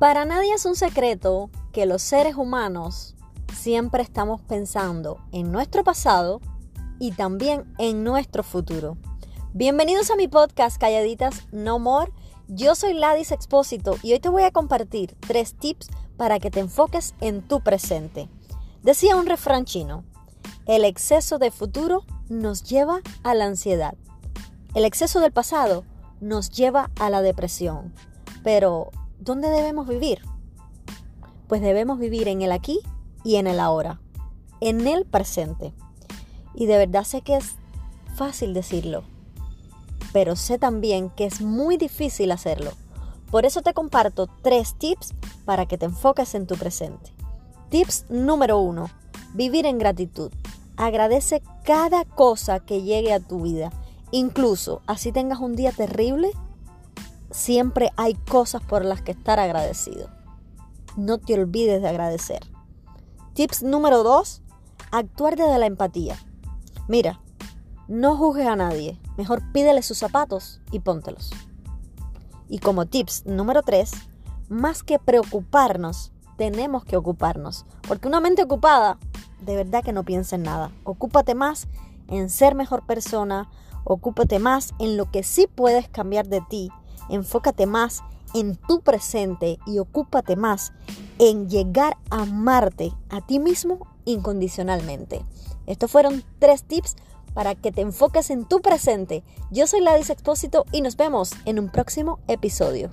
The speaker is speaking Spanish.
Para nadie es un secreto que los seres humanos siempre estamos pensando en nuestro pasado y también en nuestro futuro. Bienvenidos a mi podcast Calladitas No More. Yo soy Ladis Expósito y hoy te voy a compartir tres tips para que te enfoques en tu presente. Decía un refrán chino, el exceso de futuro nos lleva a la ansiedad. El exceso del pasado nos lleva a la depresión. Pero ¿dónde debemos vivir? Pues debemos vivir en el aquí y en el ahora, en el presente. Y de verdad sé que es fácil decirlo, pero sé también que es muy difícil hacerlo. Por eso te comparto tres tips para que te enfoques en tu presente. Tips número uno, vivir en gratitud. Agradece cada cosa que llegue a tu vida. Incluso así tengas un día terrible, siempre hay cosas por las que estar agradecido. No te olvides de agradecer. Tips número 2. Actuar desde la empatía. Mira, no juzgues a nadie. Mejor pídele sus zapatos y póntelos. Y como tips número 3, más que preocuparnos, tenemos que ocuparnos. Porque una mente ocupada, de verdad que no piensa en nada. Ocúpate más en ser mejor persona, ocúpate más en lo que sí puedes cambiar de ti enfócate más en tu presente y ocúpate más en llegar a amarte a ti mismo incondicionalmente. Estos fueron tres tips para que te enfoques en tu presente. Yo soy Ladis Expósito y nos vemos en un próximo episodio.